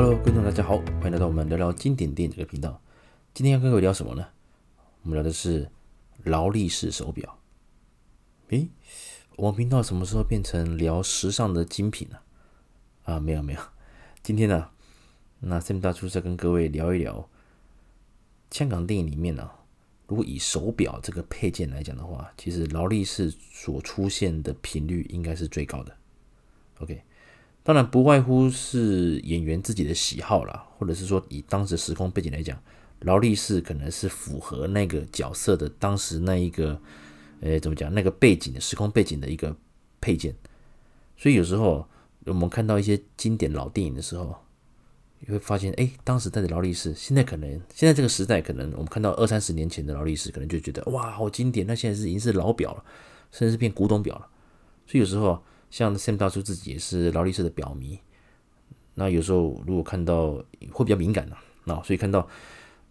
Hello，观众大家好，欢迎来到我们聊聊经典电影这个频道。今天要跟各位聊什么呢？我们聊的是劳力士手表。诶，我们频道什么时候变成聊时尚的精品了？啊，没有没有。今天呢，那 Sam 大叔再跟各位聊一聊香港电影里面呢，如果以手表这个配件来讲的话，其实劳力士所出现的频率应该是最高的。OK。当然不外乎是演员自己的喜好啦，或者是说以当时时空背景来讲，劳力士可能是符合那个角色的当时那一个，呃，怎么讲那个背景的时空背景的一个配件。所以有时候我们看到一些经典老电影的时候，你会发现，哎，当时戴的劳力士，现在可能现在这个时代，可能我们看到二三十年前的劳力士，可能就觉得哇，好经典。那现在是已经是老表了，甚至是变古董表了。所以有时候。像 Sam 大叔自己也是劳力士的表迷，那有时候如果看到会比较敏感的，那所以看到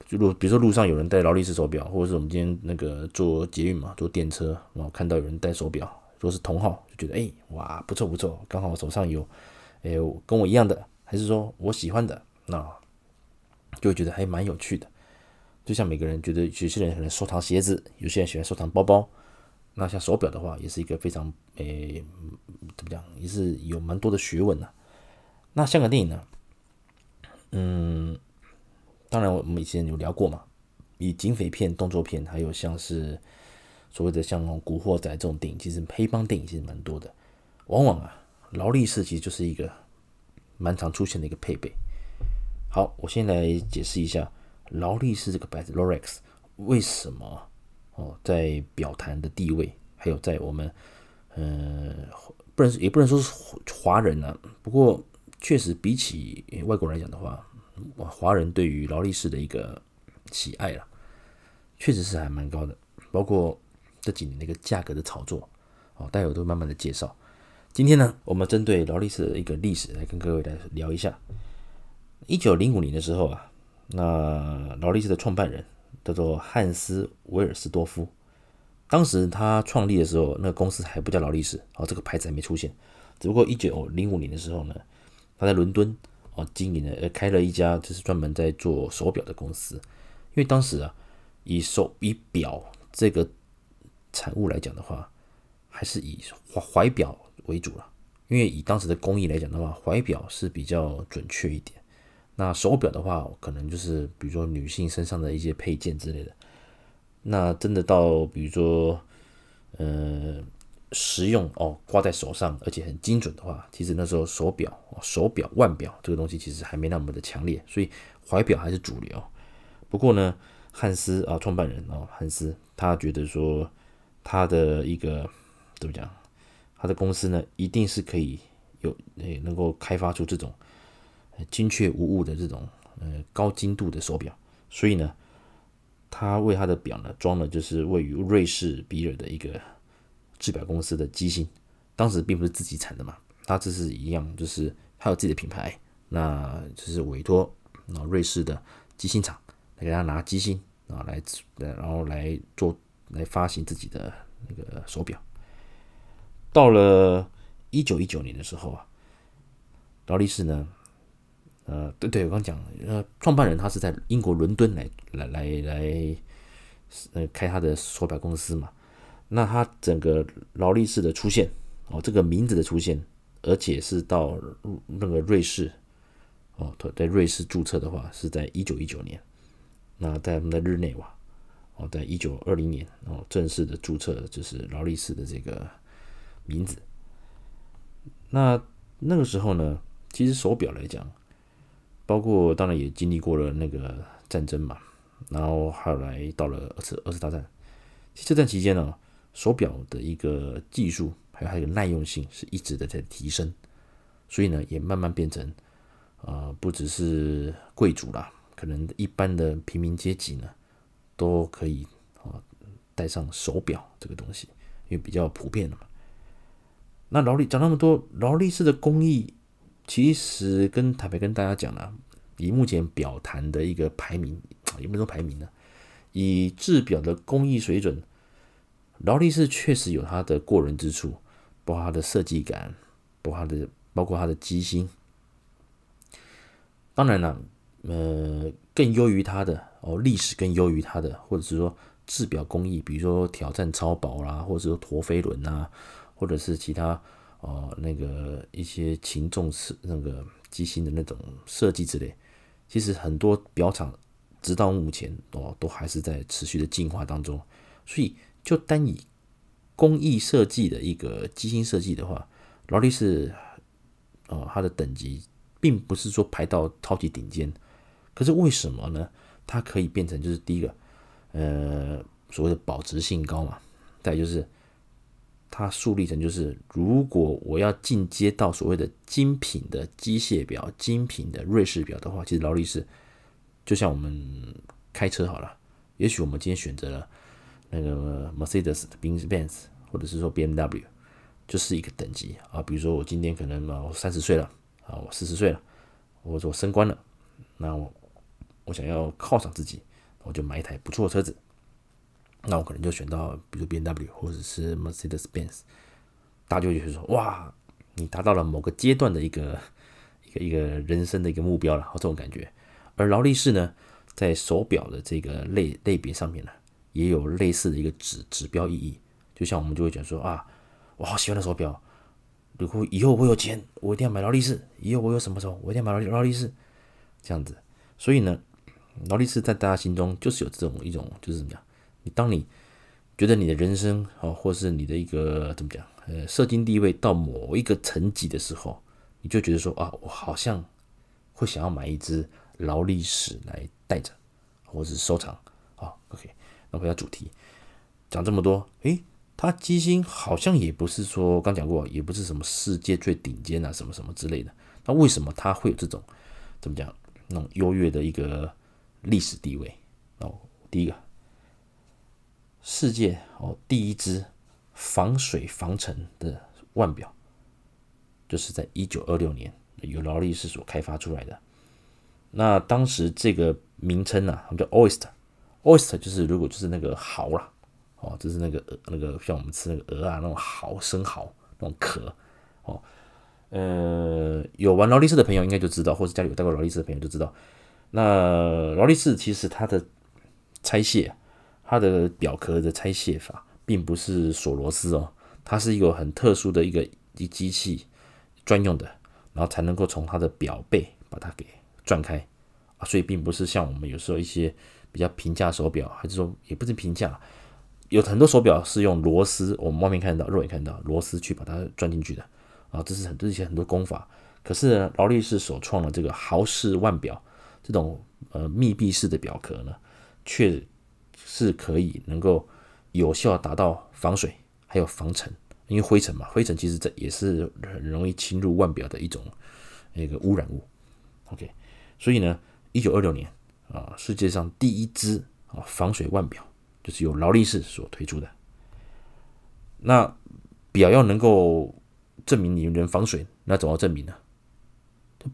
就如比如说路上有人戴劳力士手表，或者是我们今天那个坐捷运嘛，坐电车，然后看到有人戴手表，如果是同号，就觉得哎哇不错不错，刚好手上有哎跟我一样的，还是说我喜欢的，那就会觉得还蛮有趣的。就像每个人觉得有些人可能收藏鞋子，有些人喜欢收藏包包。那像手表的话，也是一个非常诶、怎么讲，也是有蛮多的学问的。那香港电影呢？嗯，当然我们以前有聊过嘛，以警匪片、动作片，还有像是所谓的像《古惑仔》这种电影，其实黑帮电影其实蛮多的。往往啊，劳力士其实就是一个蛮常出现的一个配备。好，我先来解释一下劳力士这个牌子 Rolex 为什么。哦，在表坛的地位，还有在我们，呃，不能也不能说是华人、啊。不过，确实比起外国人来讲的话，华人对于劳力士的一个喜爱了，确实是还蛮高的。包括这几年的一个价格的炒作，哦，待会都慢慢的介绍。今天呢，我们针对劳力士的一个历史来跟各位来聊一下。一九零五年的时候啊，那劳力士的创办人。叫做汉斯·维尔斯多夫，当时他创立的时候，那个公司还不叫劳力士，哦，这个牌子还没出现。只不过一九零五年的时候呢，他在伦敦哦经营了，呃，开了一家就是专门在做手表的公司。因为当时啊，以手以表这个产物来讲的话，还是以怀怀表为主了。因为以当时的工艺来讲的话，怀表是比较准确一点。那手表的话，可能就是比如说女性身上的一些配件之类的。那真的到比如说，呃，实用哦，挂在手上而且很精准的话，其实那时候手表、手表、腕表这个东西其实还没那么的强烈，所以怀表还是主流。不过呢，汉斯啊，创办人哦，汉斯他觉得说他的一个怎么讲，他的公司呢，一定是可以有诶，能够开发出这种。精确无误的这种呃高精度的手表，所以呢，他为他的表呢装了就是位于瑞士比尔的一个制表公司的机芯，当时并不是自己产的嘛，他这是一样，就是他有自己的品牌，那就是委托那瑞士的机芯厂来给他拿机芯啊来，然后来做来发行自己的那个手表。到了一九一九年的时候啊，劳力士呢。呃，对对，我刚讲，呃，创办人他是在英国伦敦来来来来，呃，开他的手表公司嘛。那他整个劳力士的出现，哦，这个名字的出现，而且是到那个瑞士，哦，在瑞士注册的话，是在一九一九年。那在我们的日内瓦，哦，在一九二零年，哦，正式的注册就是劳力士的这个名字。那那个时候呢，其实手表来讲。包括当然也经历过了那个战争嘛，然后后来到了二次二次大战，其实这段期间呢，手表的一个技术还有还有耐用性是一直的在提升，所以呢也慢慢变成、呃、不只是贵族啦，可能一般的平民阶级呢都可以啊戴上手表这个东西，因为比较普遍了嘛。那劳力讲那么多，劳力士的工艺。其实跟坦白跟大家讲了，以目前表坛的一个排名，有没有说排名呢？以制表的工艺水准，劳力士确实有它的过人之处，包括它的设计感，包括它的包括它的机芯。当然了，呃，更优于它的哦，历史更优于它的，或者是说制表工艺，比如说挑战超薄啦，或者说陀飞轮啊，或者是其他哦那个一些擒纵式那个机芯的那种设计之类，其实很多表厂直到目前哦都还是在持续的进化当中，所以就单以工艺设计的一个机芯设计的话，劳力士哦它的等级。并不是说排到超级顶尖，可是为什么呢？它可以变成就是第一个，呃，所谓的保值性高嘛。再就是它树立成就是，如果我要进阶到所谓的精品的机械表、精品的瑞士表的话，其实劳力士就像我们开车好了，也许我们今天选择了那个 Mercedes 的 Benz，或者是说 BMW，就是一个等级啊。比如说我今天可能啊三十岁了。啊，我四十岁了，我说我升官了，那我我想要犒赏自己，我就买一台不错的车子，那我可能就选到比如 BMW 或者是 Mercedes-Benz，大家就会说哇，你达到了某个阶段的一个一个一个人生的一个目标了，这种感觉。而劳力士呢，在手表的这个类类别上面呢，也有类似的一个指指标意义，就像我们就会讲说啊，我好喜欢的手表。如果以后我有钱，我一定要买劳力士。以后我有什么时候，我一定要买劳劳力士，这样子。所以呢，劳力士在大家心中就是有这种一种，就是怎么讲？当你觉得你的人生啊，或是你的一个怎么讲？呃，社经地位到某一个层级的时候，你就觉得说啊，我好像会想要买一只劳力士来带着，或是收藏。好，OK，那回到主题，讲这么多，诶。它机芯好像也不是说刚讲过，也不是什么世界最顶尖啊，什么什么之类的。那为什么它会有这种怎么讲那种优越的一个历史地位？哦，第一个，世界哦第一只防水防尘的腕表，就是在一九二六年由劳力士所开发出来的。那当时这个名称呢，啊，叫 Oyster，Oyster 就是如果就是那个蚝啦。哦，就是那个那个像我们吃那个鹅啊，那种蚝生蚝那种壳哦。呃，有玩劳力士的朋友应该就知道，或者家里有戴过劳力士的朋友就知道。那劳力士其实它的拆卸，它的表壳的拆卸法，并不是锁螺丝哦，它是一个很特殊的一个一机器专用的，然后才能够从它的表背把它给转开啊。所以并不是像我们有时候一些比较平价手表，还是说也不是平价。有很多手表是用螺丝，我们外面看到，肉眼看到螺丝去把它钻进去的啊，这是很多一些很多工法。可是，劳力士所创的这个豪式腕表，这种呃密闭式的表壳呢，却是可以能够有效达到防水还有防尘，因为灰尘嘛，灰尘其实这也是很容易侵入腕表的一种那个污染物。OK，所以呢，一九二六年啊，世界上第一只啊防水腕表。就是由劳力士所推出的。那表要能够证明你能防水，那怎么证明呢？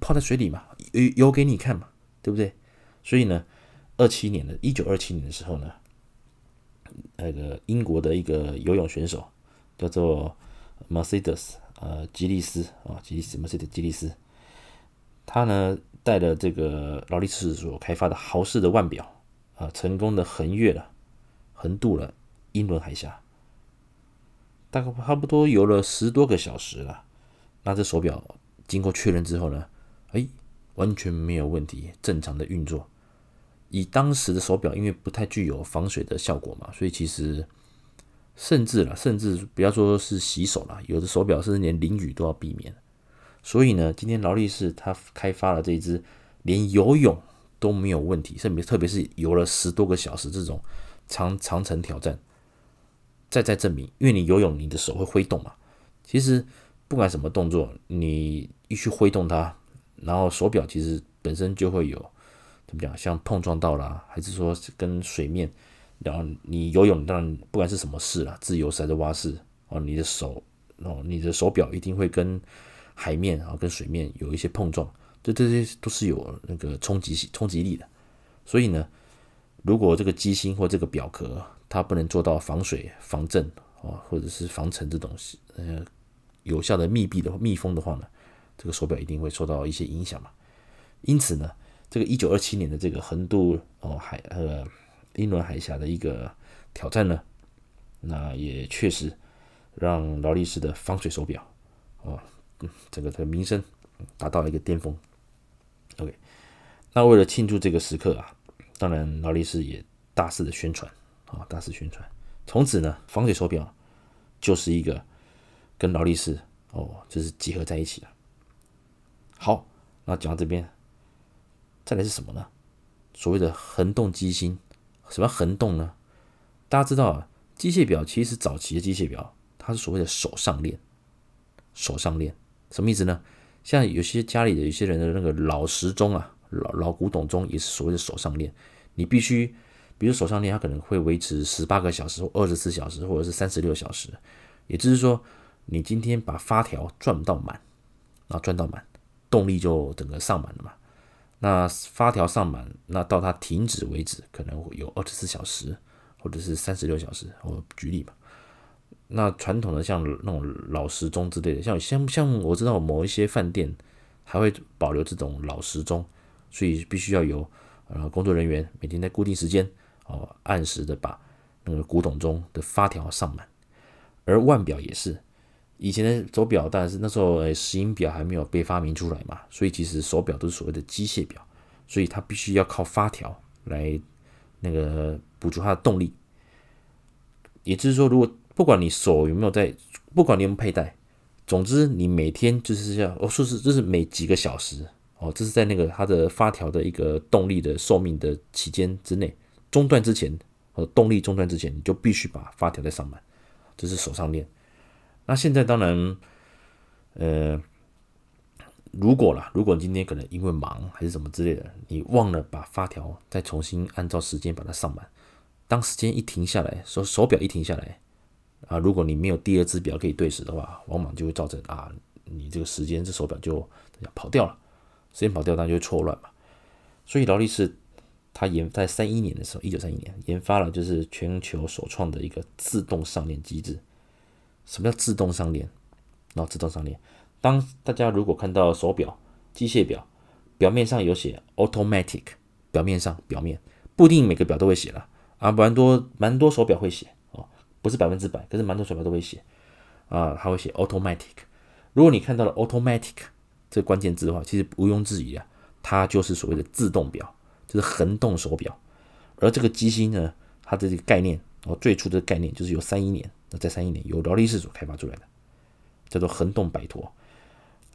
泡在水里嘛，游游给你看嘛，对不对？所以呢，二七年的一九二七年的时候呢，那个英国的一个游泳选手叫做 Mercedes 呃吉利斯啊吉利斯 Mercedes 吉利斯，他呢带了这个劳力士所开发的豪士的腕表啊，成功的横越了。横渡了英伦海峡，大概差不多游了十多个小时了。那这手表经过确认之后呢，哎，完全没有问题，正常的运作。以当时的手表，因为不太具有防水的效果嘛，所以其实甚至了，甚至不要说是洗手了，有的手表甚至连淋雨都要避免。所以呢，今天劳力士它开发了这一只连游泳都没有问题，甚至特别是游了十多个小时这种。长长程挑战，再再证明，因为你游泳，你的手会挥动嘛。其实不管什么动作，你一去挥动它，然后手表其实本身就会有怎么讲，像碰撞到啦，还是说跟水面，然后你游泳，当然不管是什么式啦，自由式还是蛙式哦，你的手哦，你的手表一定会跟海面啊，跟水面有一些碰撞，这这些都是有那个冲击冲击力的，所以呢。如果这个机芯或这个表壳它不能做到防水、防震啊，或者是防尘这东西呃有效的密闭的密封的话呢，这个手表一定会受到一些影响嘛。因此呢，这个一九二七年的这个横渡哦海呃英伦海峡的一个挑战呢，那也确实让劳力士的防水手表哦，整个的名声达到了一个巅峰。OK，那为了庆祝这个时刻啊，当然劳力士也大肆的宣传啊，大肆宣传。从此呢，防水手表就是一个跟劳力士哦，就是结合在一起了。好，那讲到这边，再来是什么呢？所谓的横动机芯，什么横动呢？大家知道啊，机械表其实早期的机械表，它是所谓的手上链。手上链什么意思呢？像有些家里的有些人的那个老时钟啊，老老古董钟也是所谓的手上链。你必须，比如手上链，它可能会维持十八个小时或二十四小时，或者是三十六小时。也就是说，你今天把发条转到满，然后转到满，动力就整个上满了嘛。那发条上满，那到它停止为止，可能会有二十四小时，或者是三十六小时。我举例嘛。那传统的像那种老时钟之类的，像像像我知道某一些饭店还会保留这种老时钟，所以必须要有呃工作人员每天在固定时间哦按时的把那个古董钟的发条上满。而腕表也是，以前的手表但是那时候石英表还没有被发明出来嘛，所以其实手表都是所谓的机械表，所以它必须要靠发条来那个补足它的动力。也就是说，如果不管你手有没有在，不管你有没有佩戴，总之你每天就是要，哦，说是这是每几个小时哦，这是在那个它的发条的一个动力的寿命的期间之内中断之前，呃，动力中断之前，你就必须把发条再上满，这是手上链。那现在当然，呃，如果啦，如果今天可能因为忙还是什么之类的，你忘了把发条再重新按照时间把它上满，当时间一停下来，手手表一停下来。啊，如果你没有第二只表可以对时的话，往往就会造成啊，你这个时间这手表就跑掉了，时间跑掉，当然就会错乱嘛。所以劳力士它研在三一年的时候，一九三一年研发了就是全球首创的一个自动上链机制。什么叫自动上链？然后自动上链，当大家如果看到手表、机械表表面上有写 automatic，表面上表面不一定每个表都会写了啊，蛮多蛮多手表会写。不是百分之百，可是蛮多手表都会写啊，它会写 automatic。如果你看到了 automatic 这个关键字的话，其实毋庸置疑啊，它就是所谓的自动表，就是恒动手表。而这个机芯呢，它的这个概念哦，最初的概念就是由三一年，那在三一年由劳力士所开发出来的，叫做横动摆陀。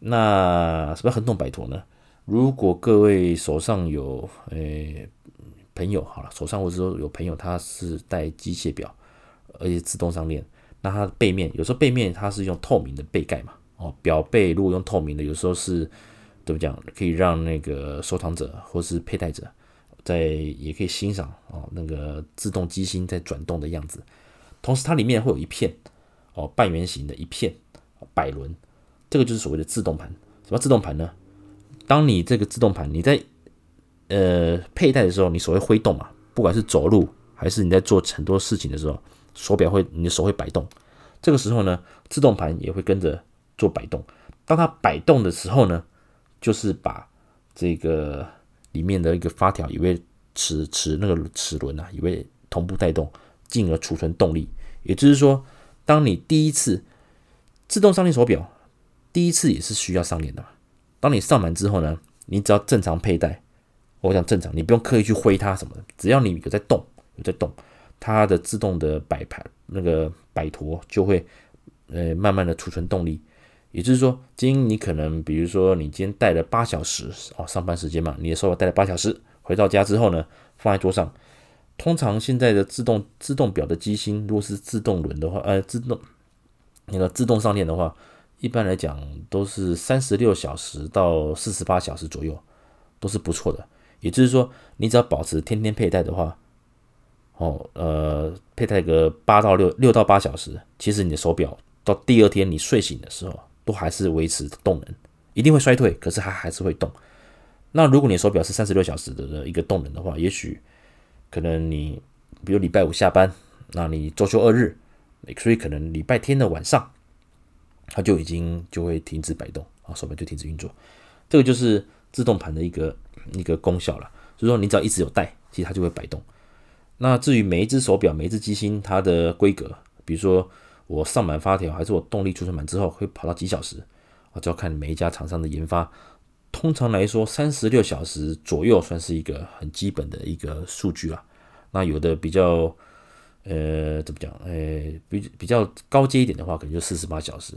那什么横动摆陀呢？如果各位手上有诶、朋友好了，手上或者说有朋友他是戴机械表。而且自动上链，那它的背面有时候背面它是用透明的背盖嘛，哦，表背如果用透明的，有时候是怎么讲，可以让那个收藏者或是佩戴者在也可以欣赏哦那个自动机芯在转动的样子。同时它里面会有一片哦半圆形的一片摆轮，这个就是所谓的自动盘。什么自动盘呢？当你这个自动盘你在呃佩戴的时候，你手会挥动嘛，不管是走路还是你在做很多事情的时候。手表会，你的手会摆动，这个时候呢，自动盘也会跟着做摆动。当它摆动的时候呢，就是把这个里面的一个发条，以为齿齿那个齿轮啊，以为同步带动，进而储存动力。也就是说，当你第一次自动上链手表，第一次也是需要上链的嘛。当你上满之后呢，你只要正常佩戴，我讲正常，你不用刻意去挥它什么的，只要你有在动，有在动。它的自动的摆盘那个摆陀就会呃慢慢的储存动力，也就是说，今你可能比如说你今天戴了八小时哦，上班时间嘛，你的手表戴了八小时，回到家之后呢，放在桌上，通常现在的自动自动表的机芯，如果是自动轮的话，呃，自动那个自动上链的话，一般来讲都是三十六小时到四十八小时左右，都是不错的。也就是说，你只要保持天天佩戴的话。哦，呃，佩戴个八到六六到八小时，其实你的手表到第二天你睡醒的时候，都还是维持动能，一定会衰退，可是它还是会动。那如果你手表是三十六小时的一个动能的话，也许可能你比如礼拜五下班，那你周休二日，所以可能礼拜天的晚上，它就已经就会停止摆动啊，手表就停止运作。这个就是自动盘的一个一个功效了，就是说你只要一直有带，其实它就会摆动。那至于每一只手表、每一只机芯，它的规格，比如说我上满发条，还是我动力储存满之后会跑到几小时，啊，就要看每一家厂商的研发。通常来说，三十六小时左右算是一个很基本的一个数据了。那有的比较，呃，怎么讲？呃，比比较高阶一点的话，可能就四十八小时。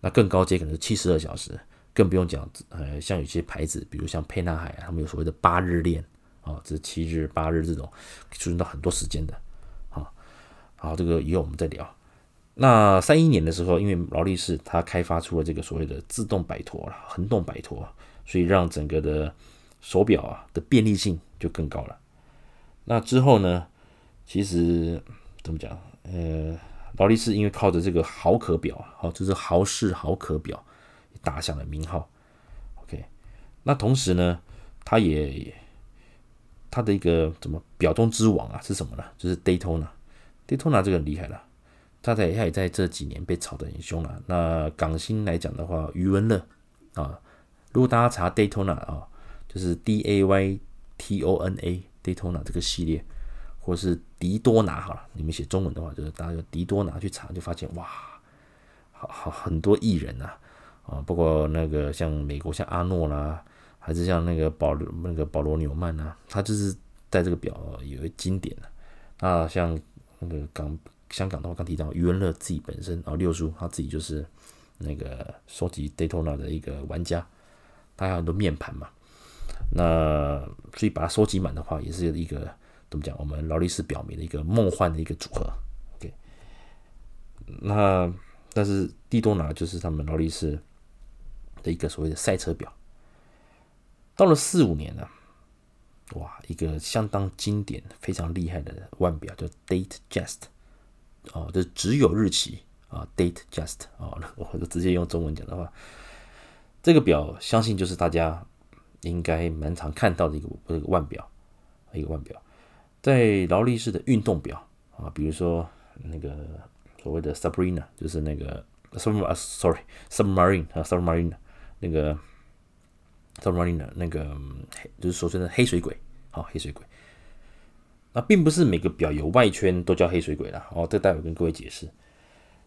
那更高阶可能是七十二小时，更不用讲，呃，像有些牌子，比如像沛纳海啊，他们有所谓的八日链啊，这七日、八日这种，可以储存到很多时间的。啊，好，这个以后我们再聊。那三一年的时候，因为劳力士它开发出了这个所谓的自动摆脱了，恒动摆脱。所以让整个的手表啊的便利性就更高了。那之后呢，其实怎么讲？呃，劳力士因为靠着这个豪可表啊，好，就是豪士豪可表打响了名号。OK，那同时呢，它也它的一个怎么表中之王啊是什么呢？就是 Daytona。Daytona 这个厉害了，它在它也在这几年被炒得很凶了。那港星来讲的话，余文乐啊。如果大家查 Daytona 啊，就是 D A Y T O N A Daytona 这个系列，或是迪多拿好了，你们写中文的话，就是大家用迪多拿去查，就发现哇，好好很多艺人呐，啊，包括那个像美国像阿诺啦，还是像那个保那个保罗纽曼呐，他就是戴这个表有一经典的。那像那个港香港的话，刚提到余文乐自己本身啊，六叔他自己就是那个收集 Daytona 的一个玩家。它有很多面盘嘛，那所以把它收集满的话，也是一个怎么讲？我们劳力士表迷的一个梦幻的一个组合。OK，那但是蒂多拿就是他们劳力士的一个所谓的赛车表。到了四五年呢，哇，一个相当经典、非常厉害的腕表叫 Datejust 哦，就只有日期啊，Datejust 哦，我就直接用中文讲的话。这个表相信就是大家应该蛮常看到的一个这个腕表，一个腕表，在劳力士的运动表啊，比如说那个所谓的 Sabrina，就是那个 Sub 啊，Sorry，Submarine 啊，Submarine 那个 Submarine 那个就是俗称的黑水鬼，好，黑水鬼。那并不是每个表有外圈都叫黑水鬼啦，哦，这待会跟各位解释。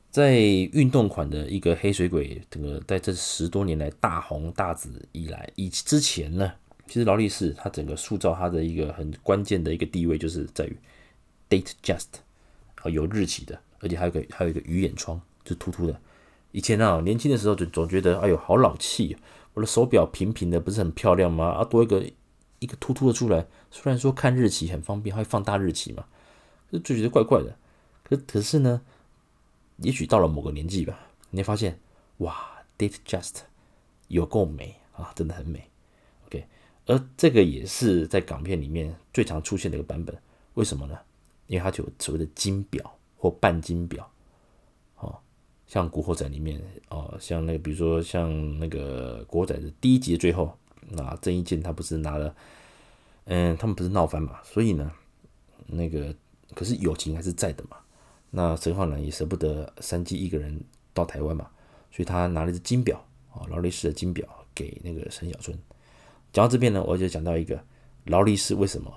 在运动款的一个黑水鬼，这个在这十多年来大红大紫以来，以之前呢，其实劳力士它整个塑造它的一个很关键的一个地位，就是在于 Datejust 啊，有日期的，而且还有个还有一个鱼眼窗，就凸凸的。以前啊，年轻的时候就总觉得，哎呦，好老气，我的手表平平的不是很漂亮吗？啊，多一个一个凸凸的出来，虽然说看日期很方便，还会放大日期嘛，就觉得怪怪的。可可是呢？也许到了某个年纪吧，你会发现，哇，Datejust 有够美啊，真的很美。OK，而这个也是在港片里面最常出现的一个版本。为什么呢？因为它就有所谓的金表或半金表。哦，像《古惑仔》里面哦，像那个比如说像那个《古惑仔》的第一集的最后，那郑伊健他不是拿了，嗯，他们不是闹翻嘛，所以呢，那个可是友情还是在的嘛。那陈浩南也舍不得三鸡一个人到台湾嘛，所以他拿了一只金表啊，劳力士的金表给那个陈小春。讲到这边呢，我就讲到一个劳力士为什么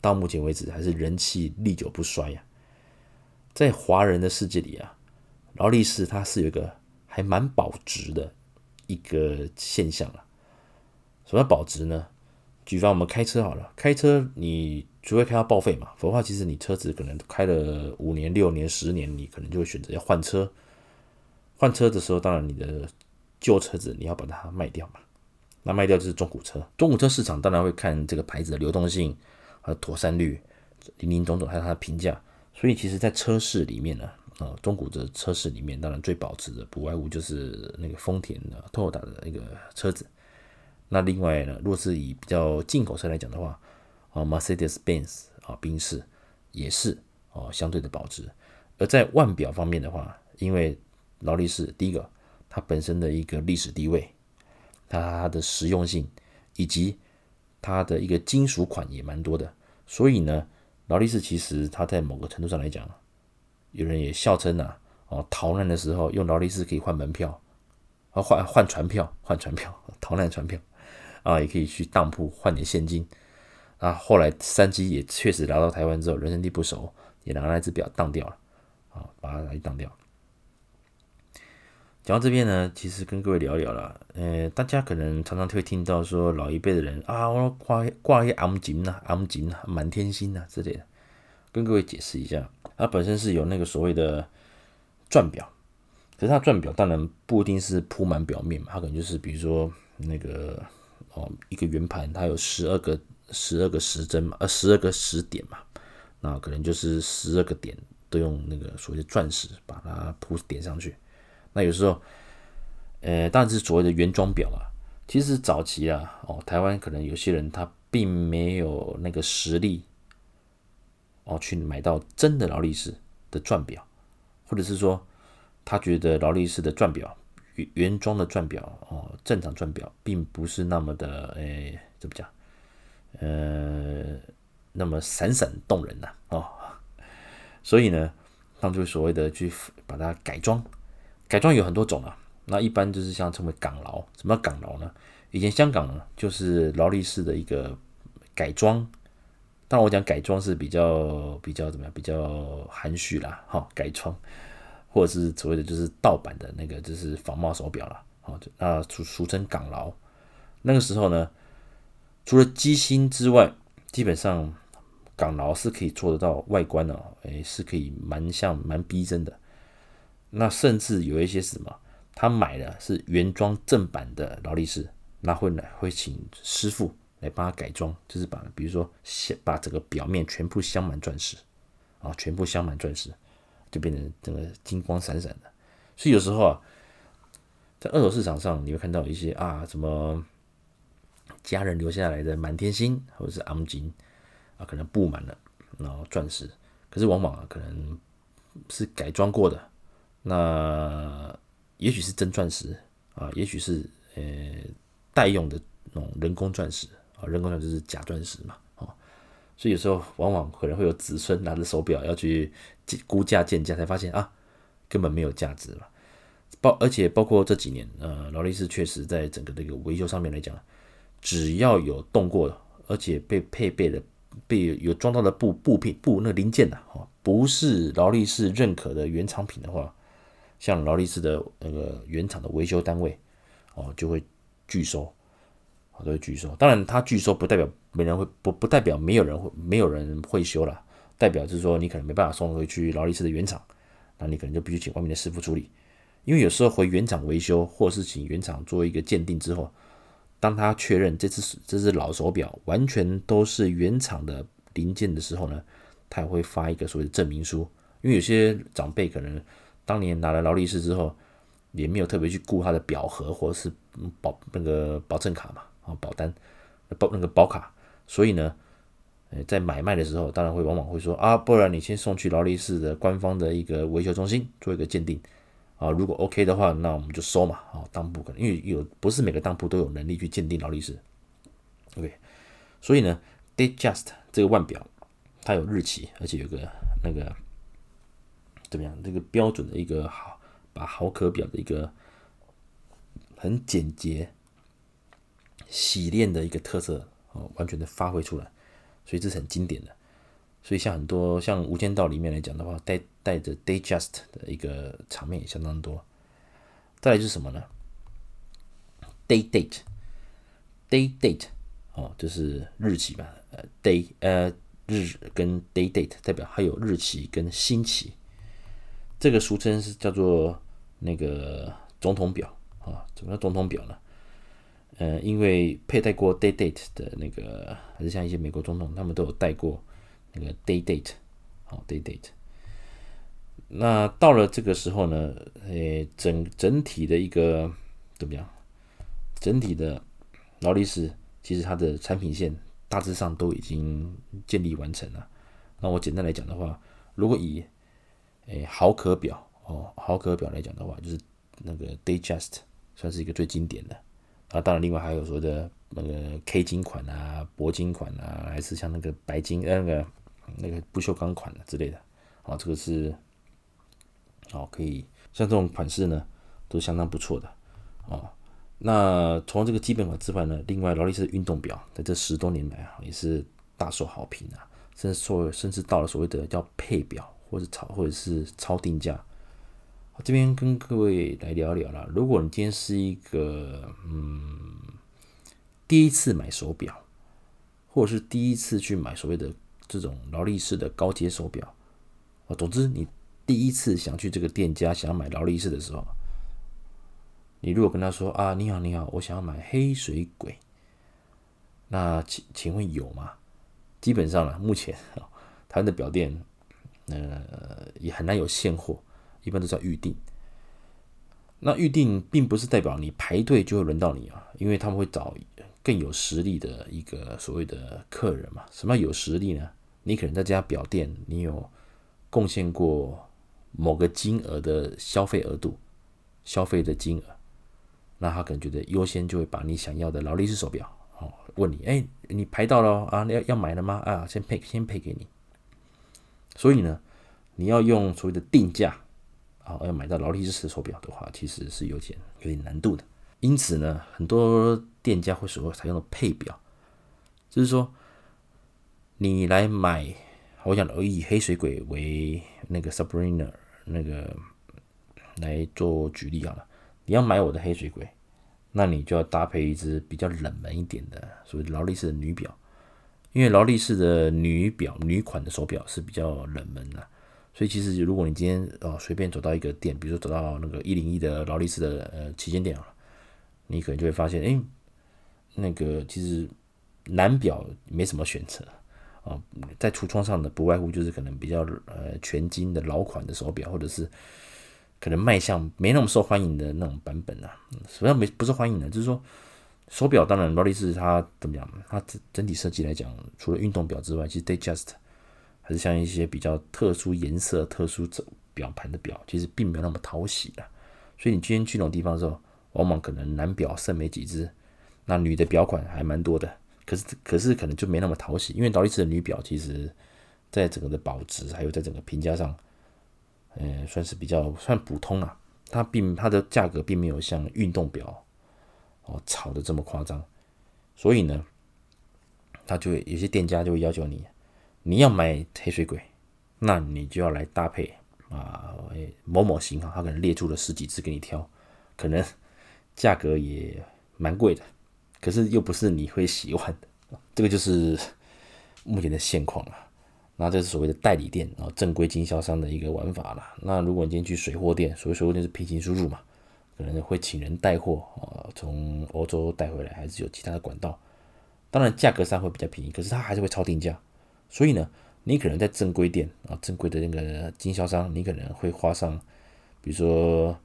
到目前为止还是人气历久不衰呀？在华人的世界里啊，劳力士它是有一个还蛮保值的一个现象了。什么叫保值呢？举方我们开车好了，开车你。除非开到报废嘛，否则的话，其实你车子可能开了五年、六年、十年，你可能就会选择要换车。换车的时候，当然你的旧车子你要把它卖掉嘛。那卖掉就是中古车，中古车市场当然会看这个牌子的流动性和妥善率，林林总总，还有它的评价。所以其实，在车市里面呢，啊，中古的车市里面，当然最保值的不外乎就是那个丰田的、托塔的那个车子。那另外呢，若是以比较进口车来讲的话，啊，Mercedes-Benz 啊，宾士也是啊，相对的保值。而在腕表方面的话，因为劳力士第一个，它本身的一个历史地位，它的实用性，以及它的一个金属款也蛮多的，所以呢，劳力士其实它在某个程度上来讲，有人也笑称啊，哦，逃难的时候用劳力士可以换门票，啊，换换船票，换船票，逃难船票。啊，也可以去当铺换点现金。啊，后来三机也确实来到台湾之后，人生地不熟，也拿那只表当掉了，啊，把它拿去当掉。讲到这边呢，其实跟各位聊聊了，呃，大家可能常常会听到说老一辈的人啊，我挂挂一些红金呐、红金呐、满天星呐之类的，跟各位解释一下，它本身是有那个所谓的钻表，可是它钻表当然不一定是铺满表面嘛，它可能就是比如说那个哦一个圆盘，它有十二个。十二个时针嘛，呃，十二个时点嘛，那可能就是十二个点都用那个所谓的钻石把它铺点上去。那有时候，呃，当然是所谓的原装表啊。其实早期啊，哦，台湾可能有些人他并没有那个实力，哦，去买到真的劳力士的钻表，或者是说他觉得劳力士的钻表原原装的钻表哦，正常钻表并不是那么的，诶，怎么讲？呃，那么闪闪动人呐、啊，哦，所以呢，他们就所谓的去把它改装，改装有很多种啊。那一般就是像称为港劳，什么港劳呢？以前香港呢，就是劳力士的一个改装。当然我讲改装是比较比较怎么样，比较含蓄啦，哈、改装或者是所谓的就是盗版的那个就是仿冒手表了，哦，那俗俗称港劳。那个时候呢。除了机芯之外，基本上港劳是可以做得到外观哦，诶，是可以蛮像蛮逼真的。那甚至有一些是什么，他买的是原装正版的劳力士，那会呢会请师傅来帮他改装，就是把比如说把整个表面全部镶满钻石啊，全部镶满钻石，就变成整个金光闪闪的。所以有时候啊，在二手市场上你会看到一些啊什么。家人留下来的满天星或者是昂金啊，可能布满了，然后钻石，可是往往啊可能是改装过的，那也许是真钻石啊，也许是呃代用的那种人工钻石啊，人工钻石是假钻石嘛，哦，所以有时候往往可能会有子孙拿着手表要去估价鉴价，才发现啊根本没有价值了，包而且包括这几年呃劳力士确实在整个这个维修上面来讲。只要有动过的，而且被配备的、被有装到的布布片、布那零件的哦，不是劳力士认可的原厂品的话，像劳力士的那个原厂的维修单位哦，就会拒收，都会拒收。当然，他拒收不代表没人会，不不代表没有人会，没有人会修了，代表就是说你可能没办法送回去劳力士的原厂，那你可能就必须请外面的师傅处理。因为有时候回原厂维修，或是请原厂做一个鉴定之后。当他确认这只这只老手表完全都是原厂的零件的时候呢，他也会发一个所谓的证明书。因为有些长辈可能当年拿了劳力士之后，也没有特别去顾他的表盒或者是保那个保证卡嘛，啊保单保那个保卡，所以呢，在买卖的时候，当然会往往会说啊，不然你先送去劳力士的官方的一个维修中心做一个鉴定。啊，如果 OK 的话，那我们就收嘛。啊，当铺可能因为有不是每个当铺都有能力去鉴定劳力士。OK，所以呢，Datejust 这个腕表它有日期，而且有个那个怎么样？这个标准的一个好把好可表的一个很简洁洗练的一个特色哦，完全的发挥出来，所以这是很经典的。所以像很多像《无间道》里面来讲的话，带带着 day just 的一个场面也相当多。再来就是什么呢？Day date，Day date 哦，就是日期吧。呃，Day 呃日跟 Day date 代表还有日期跟星期。这个俗称是叫做那个总统表啊。怎么叫总统表呢？呃，因为佩戴过 Day date 的那个，还是像一些美国总统，他们都有戴过。那个 day date，好 day date。那到了这个时候呢，诶，整整体的一个怎么样？整体的劳力士其实它的产品线大致上都已经建立完成了。那我简单来讲的话，如果以诶豪可表哦豪可表来讲的话，就是那个 day just 算是一个最经典的。啊，当然另外还有说的那个 K 金款啊、铂金款啊，还是像那个白金那个。那个不锈钢款的之类的，啊，这个是，哦，可以像这种款式呢，都相当不错的，啊，那除了这个基本款之外呢，另外劳力士的运动表在这十多年来啊，也是大受好评啊，甚至说甚至到了所谓的叫配表或者超或者是超定价。这边跟各位来聊聊啦，如果你今天是一个嗯第一次买手表，或者是第一次去买所谓的这种劳力士的高阶手表，啊，总之你第一次想去这个店家想要买劳力士的时候。你如果跟他说啊，你好，你好，我想要买黑水鬼，那请请问有吗？基本上呢，目前啊，台湾的表店，呃，也很难有现货，一般都是要预定。那预定并不是代表你排队就会轮到你啊，因为他们会找更有实力的一个所谓的客人嘛。什么有实力呢？你可能在这家表店，你有贡献过某个金额的消费额度，消费的金额。那他可能觉得优先就会把你想要的劳力士手表哦，问你，哎，你排到了啊？要要买了吗？啊，先配先配给你。所以呢，你要用所谓的定价啊，要买到劳力士手表的话，其实是有点有点难度的。因此呢，很多店家会所谓采用的配表，就是说你来买，我想以黑水鬼为那个 Submariner 那个来做举例好了。你要买我的黑水鬼，那你就要搭配一只比较冷门一点的，所谓劳力士的女表，因为劳力士的女表女款的手表是比较冷门的，所以其实如果你今天哦随便走到一个店，比如说走到那个一零一的劳力士的呃旗舰店啊，你可能就会发现，哎，那个其实男表没什么选择。啊，在橱窗上的不外乎就是可能比较呃全金的老款的手表，或者是。可能卖相没那么受欢迎的那种版本啊，什么叫没不受欢迎的？就是说手表，当然劳力士它怎么讲？它整整体设计来讲，除了运动表之外，其实 Datejust 还是像一些比较特殊颜色、特殊表盘的表，其实并没有那么讨喜的。所以你今天去那种地方的时候，往往可能男表剩没几只，那女的表款还蛮多的，可是可是可能就没那么讨喜，因为劳力士的女表其实在整个的保值还有在整个评价上。嗯，算是比较算普通了，它并它的价格并没有像运动表哦炒的这么夸张，所以呢，他就有些店家就会要求你，你要买黑水鬼，那你就要来搭配啊某某型号，他可能列出了十几只给你挑，可能价格也蛮贵的，可是又不是你会喜欢的，这个就是 目前的现况了。那这是所谓的代理店啊，正规经销商的一个玩法了。那如果你今天去水货店，所谓水货店是平行输入嘛，可能会请人带货啊，从欧洲带回来，还是有其他的管道。当然价格上会比较便宜，可是它还是会超定价。所以呢，你可能在正规店啊，正规的那个经销商，你可能会花上，比如说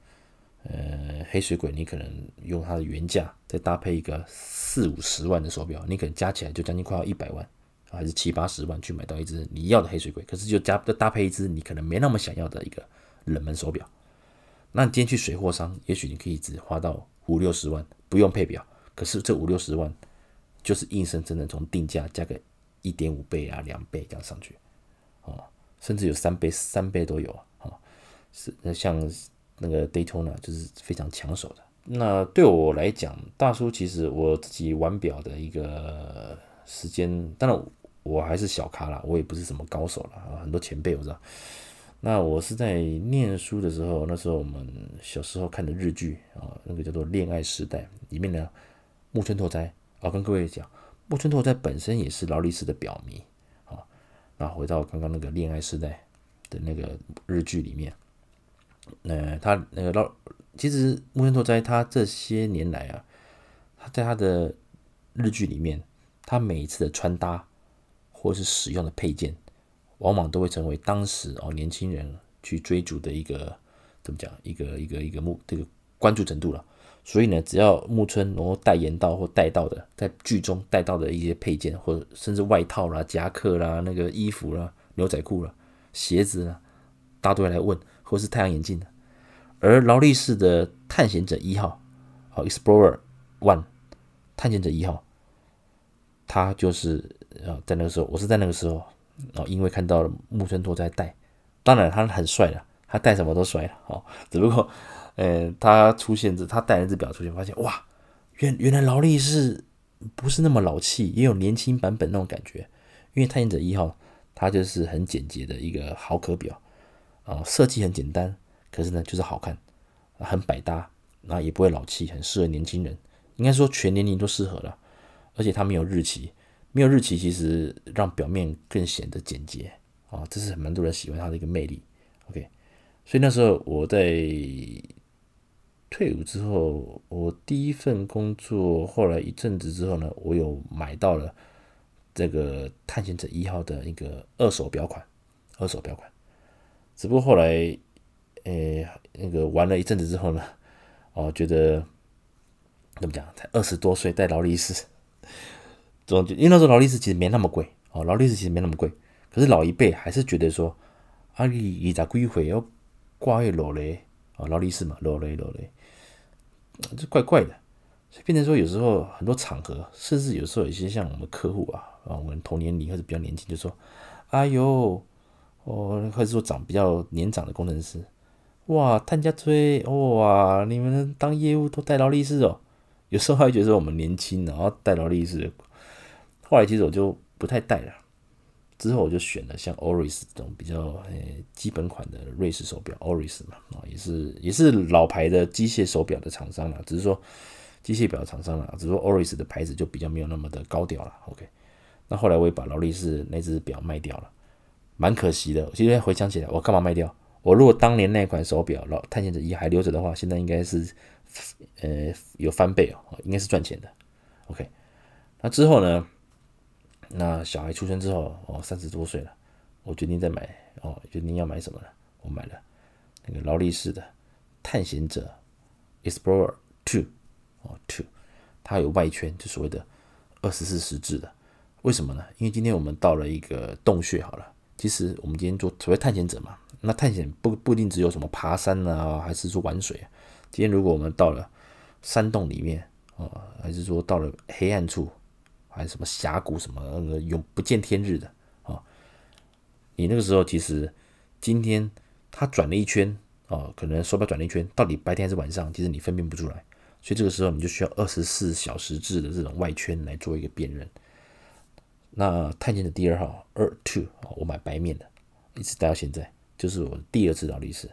呃黑水鬼，你可能用它的原价再搭配一个四五十万的手表，你可能加起来就将近快要一百万。还是七八十万去买到一只你要的黑水鬼，可是就加搭配一只你可能没那么想要的一个冷门手表。那你今天去水货商，也许你可以只花到五六十万，不用配表。可是这五六十万就是硬生生的从定价加个一点五倍啊、两倍这样上去，哦，甚至有三倍、三倍都有啊。是那像那个 Daytona 就是非常抢手的。那对我来讲，大叔其实我自己玩表的一个时间，当然。我还是小咖啦，我也不是什么高手了啊。很多前辈我知道，那我是在念书的时候，那时候我们小时候看的日剧啊，那个叫做《恋爱时代》里面呢，木村拓哉啊，跟各位讲，木村拓哉本身也是劳力士的表迷啊。那回到刚刚那个《恋爱时代》的那个日剧里面，呃，他那个老，其实木村拓哉他这些年来啊，他在他的日剧里面，他每一次的穿搭。或是使用的配件，往往都会成为当时哦年轻人去追逐的一个怎么讲一个一个一个目这个关注程度了。所以呢，只要木村能够代言到或带到的，在剧中带到的一些配件，或者甚至外套啦、夹克啦、那个衣服啦、牛仔裤啦、鞋子啦，大家都会来问，或是太阳眼镜的。而劳力士的探险者一号，哦，Explorer One，探险者一号，它就是。啊，在那个时候，我是在那个时候，哦，因为看到了木村拓哉戴，当然他很帅了，他戴什么都帅了，哦，只不过，呃，他出现这，他戴了这表出现，发现哇，原原来劳力士不是那么老气，也有年轻版本那种感觉。因为探险者一号它就是很简洁的一个豪壳表啊，设计很简单，可是呢就是好看，很百搭，然后也不会老气，很适合年轻人。应该说全年龄都适合了，而且它没有日期，没有日期其实让表面更显得简洁啊，这是很蛮多人喜欢它的一个魅力。OK，所以那时候我在退伍之后，我第一份工作，后来一阵子之后呢，我有买到了这个探险者一号的一个二手表款，二手表款。只不过后来，诶、那个玩了一阵子之后呢，哦，觉得怎么讲，才二十多岁戴劳力士，总觉因为那时候劳力士其实没那么贵哦，劳力士其实没那么贵，可是老一辈还是觉得说。啊，你你咋归回要挂一劳雷啊？劳力士嘛，劳雷劳雷，这怪怪的。所以变成说，有时候很多场合，甚至有时候有些像我们客户啊，啊，我们同年龄或者比较年轻，就说：“哎呦，哦，或者说长比较年长的工程师，哇，探家追，哇，你们当业务都戴劳力士哦。”有时候还觉得我们年轻，然后戴劳力士。后来其实我就不太戴了。之后我就选了像 Oris 这种比较呃基本款的瑞士手表，Oris 嘛，啊也是也是老牌的机械手表的厂商了，只是说机械表厂商了，只是说 Oris 的牌子就比较没有那么的高调了。OK，那后来我也把劳力士那只表卖掉了，蛮可惜的。我现在回想起来，我干嘛卖掉？我如果当年那款手表老探险者一还留着的话，现在应该是呃有翻倍哦，应该是赚钱的。OK，那之后呢？那小孩出生之后，哦，三十多岁了，我决定再买，哦，决定要买什么呢？我买了那个劳力士的探险者 Explorer Two，哦，Two，它有外圈，就所谓的二十四时制的。为什么呢？因为今天我们到了一个洞穴，好了，其实我们今天做所谓探险者嘛，那探险不不一定只有什么爬山啊，还是说玩水。今天如果我们到了山洞里面，哦，还是说到了黑暗处。还是什么峡谷什么那个永不见天日的啊？你那个时候其实今天它转了一圈啊，可能手表转了一圈，到底白天还是晚上，其实你分辨不出来。所以这个时候你就需要二十四小时制的这种外圈来做一个辨认。那探险的第二号二 two 啊，我买白面的，一直戴到现在，就是我第二次劳力士。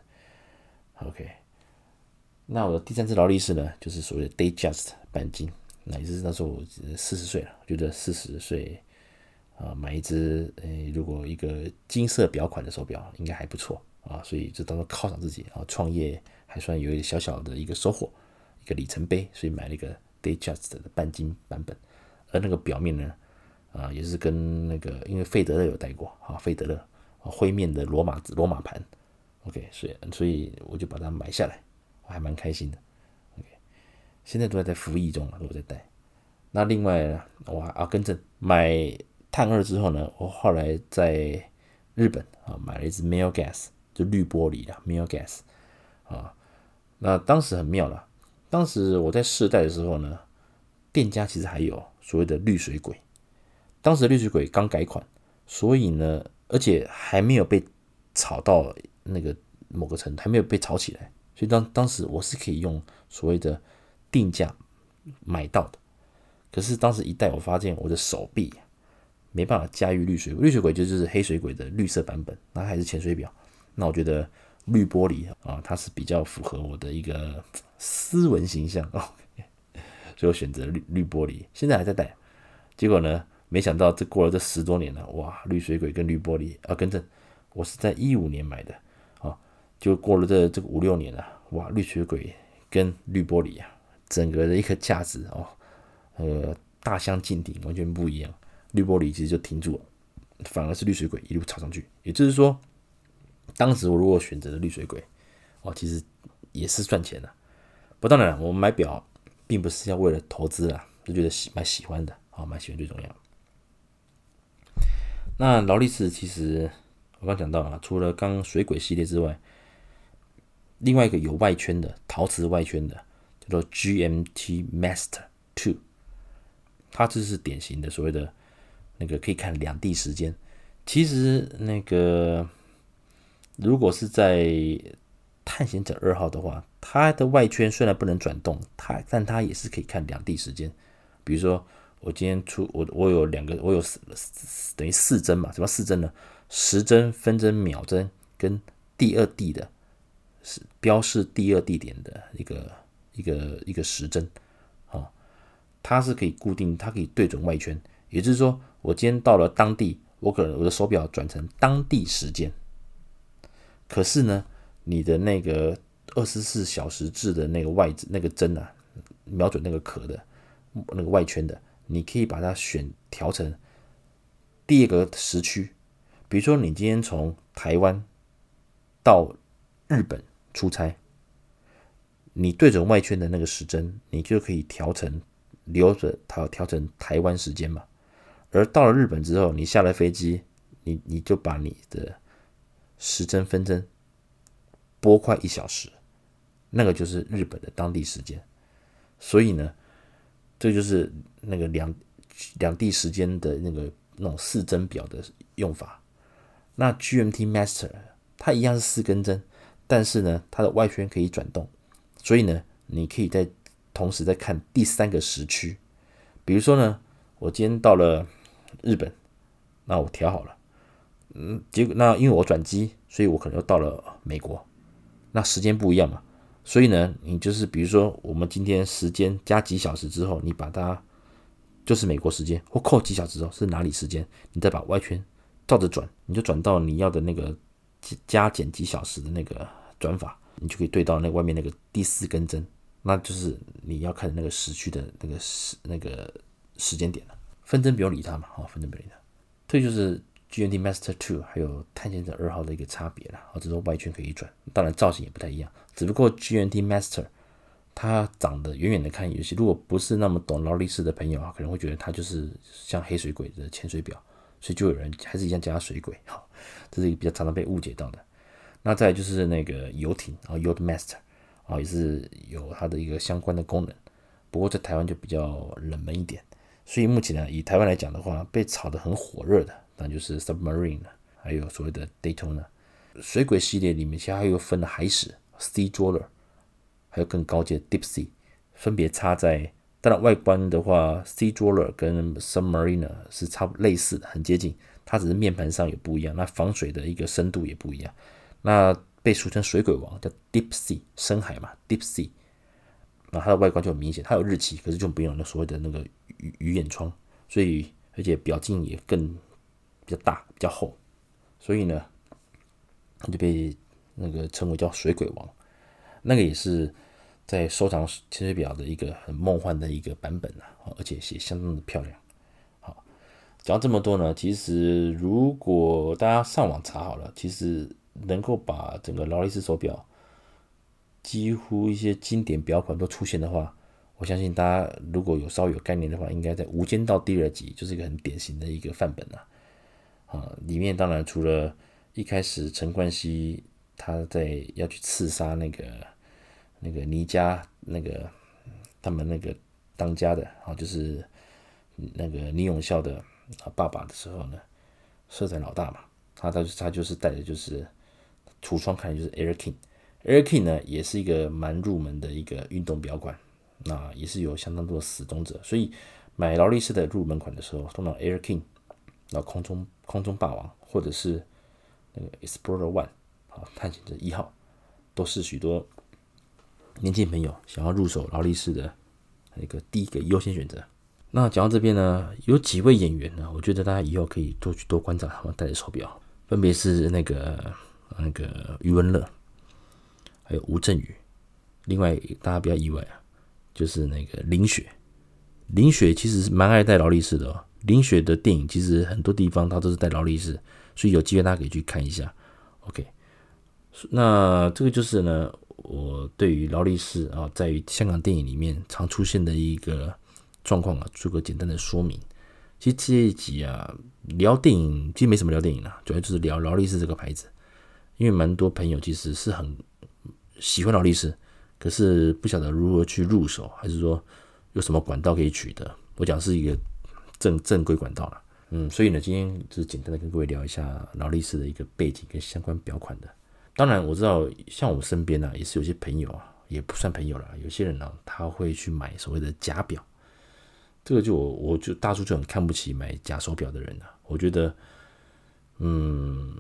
OK，那我的第三次劳力士呢，就是所谓的 Day Just 半金。那也是那时候我四十岁了，觉得四十岁啊买一只呃，如果一个金色表款的手表应该还不错啊，所以就当做犒赏自己啊，创业还算有一个小小的一个收获，一个里程碑，所以买了一个 Day Just 的半金版本，而那个表面呢啊也是跟那个因为费德勒有戴过啊，费德勒啊灰面的罗马罗马盘，OK，所以所以我就把它买下来，我还蛮开心的。OK，现在都还在服役中，都在戴。那另外，我还啊跟着，买碳二之后呢，我后来在日本啊买了一只 mail gas，就绿玻璃的 mail gas 啊。那当时很妙了，当时我在试戴的时候呢，店家其实还有所谓的绿水鬼。当时绿水鬼刚改款，所以呢，而且还没有被炒到那个某个程度，还没有被炒起来，所以当当时我是可以用所谓的。定价买到的，可是当时一戴，我发现我的手臂没办法驾驭绿水。绿水鬼就是黑水鬼的绿色版本，那还是潜水表。那我觉得绿玻璃啊，它是比较符合我的一个斯文形象哦，所以我选择绿绿玻璃。现在还在戴，结果呢，没想到这过了这十多年了，哇，绿水鬼跟绿玻璃啊，跟着，我是在一五年买的啊，就过了这这个五六年了，哇，绿水鬼跟绿玻璃啊。整个的一个价值哦，呃，大相径庭，完全不一样。绿玻璃其实就停住了，反而是绿水鬼一路炒上去。也就是说，当时我如果选择了绿水鬼，哦，其实也是赚钱的。不，当然，我们买表并不是要为了投资啊，就觉得喜蛮喜欢的，啊，蛮喜欢最重要。那劳力士其实我刚讲到啊，除了刚水鬼系列之外，另外一个有外圈的陶瓷外圈的。叫做 GMT Master Two，它这是典型的所谓的那个可以看两地时间。其实那个如果是在探险者二号的话，它的外圈虽然不能转动，它但它也是可以看两地时间。比如说，我今天出我我有两个，我有四等于四帧嘛？什么四帧呢？时针、分针、秒针跟第二地的，是标示第二地点的一个一个一个时针。啊，它是可以固定，它可以对准外圈。也就是说，我今天到了当地，我可能我的手表转成当地时间。可是呢，你的那个二十四小时制的那个外那个针啊，瞄准那个壳的那个外圈的，你可以把它选调成第二个时区。比如说，你今天从台湾到日本出差，你对准外圈的那个时针，你就可以调成留着它调成台湾时间嘛。而到了日本之后，你下了飞机，你你就把你的时针分针拨快一小时，那个就是日本的当地时间。所以呢，这就是那个两两地时间的那个那种四针表的用法。那 GMT Master 它一样是四根针，但是呢，它的外圈可以转动，所以呢，你可以在同时在看第三个时区。比如说呢，我今天到了。日本，那我调好了，嗯，结果那因为我转机，所以我可能又到了美国，那时间不一样嘛，所以呢，你就是比如说我们今天时间加几小时之后，你把它就是美国时间，或扣几小时之后是哪里时间，你再把外圈照着转，你就转到你要的那个加减几小时的那个转法，你就可以对到那外面那个第四根针，那就是你要看的那个时区的那个时那个时间点了。分针不用理它嘛，好，分针不用理它。这就是 GMT Master Two 还有探险者二号的一个差别了。啊，只是外圈可以转，当然造型也不太一样。只不过 GMT Master 它长得远远的看，有些如果不是那么懂劳力士的朋友啊，可能会觉得它就是像黑水鬼的潜水表，所以就有人还是一样叫它水鬼。好，这是一个比较常常被误解到的。那再就是那个游艇啊，Yacht Master 啊，也是有它的一个相关的功能，不过在台湾就比较冷门一点。所以目前呢，以台湾来讲的话，被炒得很火热的，那就是 Submarine，还有所谓的 Daytona 水鬼系列里面，其实还有分了海史 Sea Dweller，还有更高阶的 Deep Sea，分别差在，当然外观的话，Sea Dweller 跟 Submarine 是差不类似的，很接近，它只是面盘上有不一样，那防水的一个深度也不一样。那被俗称水鬼王叫 Deep Sea 深海嘛，Deep Sea，那它的外观就很明显，它有日期，可是就不用那所谓的那个。鱼眼窗，所以而且表径也更比较大，比较厚，所以呢，它就被那个称为叫水鬼王。那个也是在收藏潜水表的一个很梦幻的一个版本啊，而且也相当的漂亮。好，讲这么多呢，其实如果大家上网查好了，其实能够把整个劳力士手表几乎一些经典表款都出现的话。我相信大家如果有稍微有概念的话，应该在《无间道》第二集就是一个很典型的一个范本了。啊，里面当然除了一开始陈冠希他在要去刺杀那个那个倪家那个他们那个当家的啊，就是那个倪永孝的啊爸爸的时候呢，色彩老大嘛，他他他就是带的就是橱窗看就是 Air King，Air King 呢也是一个蛮入门的一个运动表款。那也是有相当多的死忠者，所以买劳力士的入门款的时候，通常 Air King，然后空中空中霸王，或者是那个 Explorer One，好，探险者一号，都是许多年轻朋友想要入手劳力士的一个第一个优先选择。那讲到这边呢，有几位演员呢，我觉得大家以后可以多去多观察他们戴的手表，分别是那个那个余文乐，还有吴镇宇，另外大家不要意外啊。就是那个林雪，林雪其实是蛮爱戴劳力士的哦。林雪的电影其实很多地方她都是戴劳力士，所以有机会大家可以去看一下。OK，那这个就是呢，我对于劳力士啊，在于香港电影里面常出现的一个状况啊，做个简单的说明。其实这一集啊，聊电影其实没什么聊电影啦，主要就是聊劳力士这个牌子，因为蛮多朋友其实是很喜欢劳力士。可是不晓得如何去入手，还是说有什么管道可以取得？我讲是一个正正规管道了，嗯，所以呢，今天就是简单的跟各位聊一下劳力士的一个背景跟相关表款的。当然我知道，像我身边呢、啊，也是有些朋友啊，也不算朋友了，有些人呢、他会去买所谓的假表。这个就我我就大叔就很看不起买假手表的人了、啊。我觉得，嗯，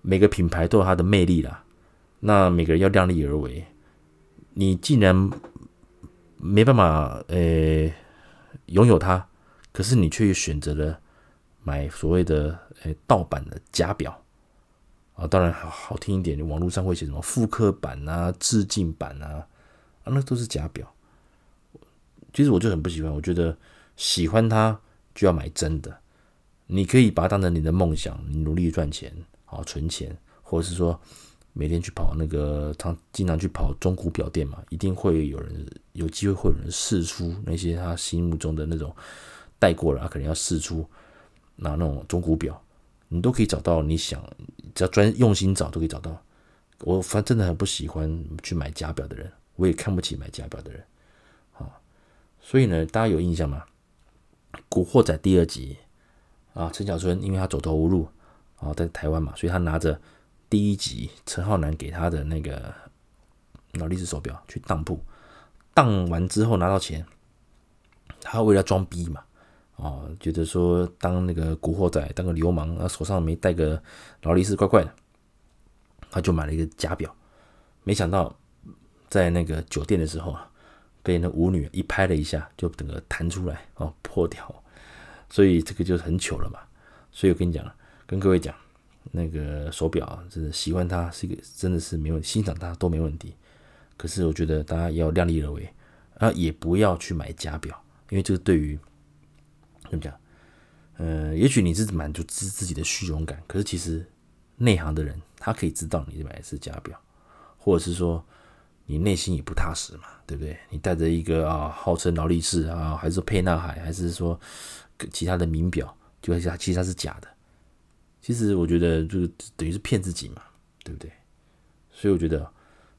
每个品牌都有它的魅力啦。那每个人要量力而为。你既然没办法呃拥有它，可是你却选择了买所谓的诶盗版的假表啊，当然好好听一点，网络上会写什么复刻版啊、致敬版啊，啊，那都是假表。其实我就很不喜欢，我觉得喜欢它就要买真的。你可以把它当成你的梦想，你努力赚钱，好存钱，或者是说每天去跑那个常经常去跑中古表店嘛，一定会有人有机会会有人试出那些他心目中的那种带过了，他可能要试出拿那种中古表，你都可以找到你想，只要专用心找都可以找到。我反正真的很不喜欢去买假表的人，我也看不起买假表的人。啊所以呢，大家有印象吗？《古惑仔》第二集啊，陈小春因为他走投无路啊，在台湾嘛，所以他拿着第一集陈浩南给他的那个劳力士手表去当铺，当完之后拿到钱，他为了装逼嘛，哦，觉得说当那个古惑仔，当个流氓，啊，手上没带个劳力士，怪怪的，他就买了一个假表，没想到在那个酒店的时候啊。被那舞女一拍了一下，就整个弹出来哦，破掉，所以这个就是很糗了嘛。所以我跟你讲，跟各位讲，那个手表啊真的喜欢它是一个真的是没问题，欣赏它都没问题。可是我觉得大家要量力而为啊，也不要去买假表，因为这个对于怎么讲？呃，也许你是满足自自己的虚荣感，可是其实内行的人他可以知道你买的是假表，或者是说。你内心也不踏实嘛，对不对？你带着一个啊，号称劳力士啊，还是说沛纳海，还是说其他的名表，就它其实它是假的。其实我觉得就是等于是骗自己嘛，对不对？所以我觉得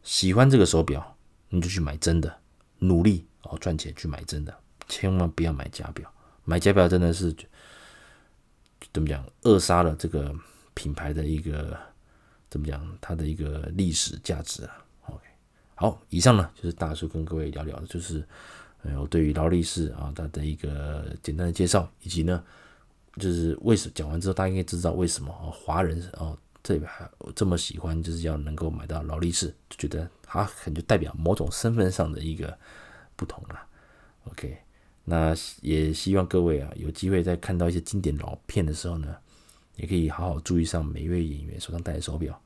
喜欢这个手表，你就去买真的，努力哦赚钱去买真的，千万不要买假表。买假表真的是怎么讲，扼杀了这个品牌的一个怎么讲，它的一个历史价值啊？OK，。好，以上呢就是大叔跟各位聊聊的，就是呃我对于劳力士啊它的一个简单的介绍，以及呢就是为什讲完之后，大家应该知道为什么啊华人哦这里还这么喜欢，就是要能够买到劳力士，就觉得它可能就代表某种身份上的一个不同了。OK，那也希望各位啊有机会在看到一些经典老片的时候呢，也可以好好注意上每一位演员手上戴的手表。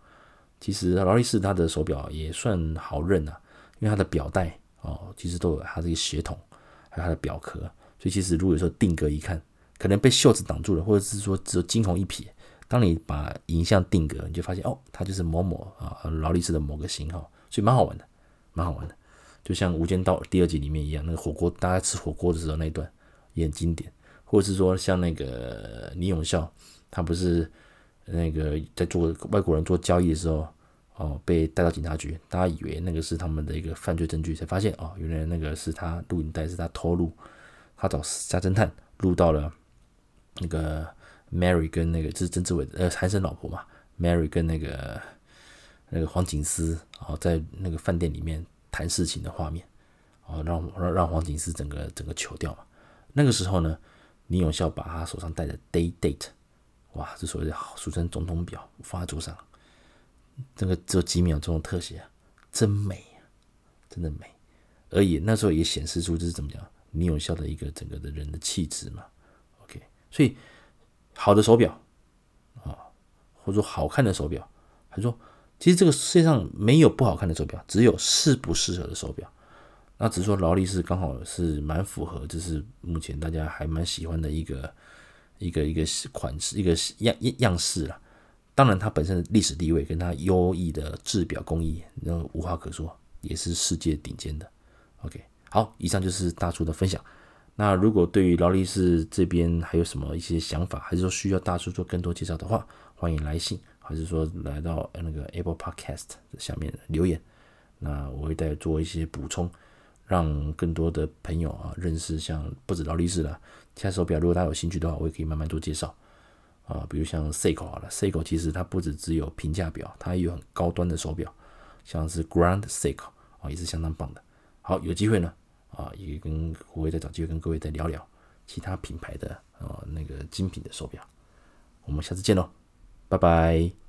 其实劳力士它的手表也算好认啊，因为它的表带哦，其实都有它这个血统，还有它的表壳，所以其实如果说定格一看，可能被袖子挡住了，或者是说只有惊鸿一瞥，当你把影像定格，你就发现哦，它就是某某啊劳力士的某个型号，所以蛮好玩的，蛮好玩的。就像《无间道》第二集里面一样，那个火锅大家吃火锅的时候那一段也很经典，或者是说像那个李永孝，他不是。那个在做外国人做交易的时候，哦，被带到警察局，大家以为那个是他们的一个犯罪证据，才发现哦，原来那个是他录影带，是他偷录，他找家侦探录到了那个 Mary 跟那个这是曾志伟呃韩生老婆嘛，Mary 跟那个那个黄警司哦，在那个饭店里面谈事情的画面，哦，让让让黄警司整个整个糗掉嘛。那个时候呢，李永孝把他手上戴的 Day Date。哇，这所谓的俗称总统表放在桌上，这个只有几秒钟的特写啊，真美啊，真的美。而已，那时候也显示出这是怎么讲，李永孝的一个整个的人的气质嘛。OK，所以好的手表啊，或者说好看的手表，还说其实这个世界上没有不好看的手表，只有适不适合的手表。那只是说劳力士刚好是蛮符合，就是目前大家还蛮喜欢的一个。一个一个款式，一个样样样式了。当然，它本身的历史地位跟它优异的制表工艺，那无话可说，也是世界顶尖的。OK，好，以上就是大叔的分享。那如果对于劳力士这边还有什么一些想法，还是说需要大叔做更多介绍的话，欢迎来信，还是说来到那个 Apple Podcast 下面留言，那我会再做一些补充。让更多的朋友啊认识，像不止劳力士了，其他手表，如果大家有兴趣的话，我也可以慢慢做介绍。啊，比如像 Seiko 好了，Seiko 其实它不只只有平价表，它也有很高端的手表，像是 Grand Seiko 啊，也是相当棒的。好，有机会呢啊，也跟我会再找机会跟各位再聊聊其他品牌的啊那个精品的手表。我们下次见喽，拜拜。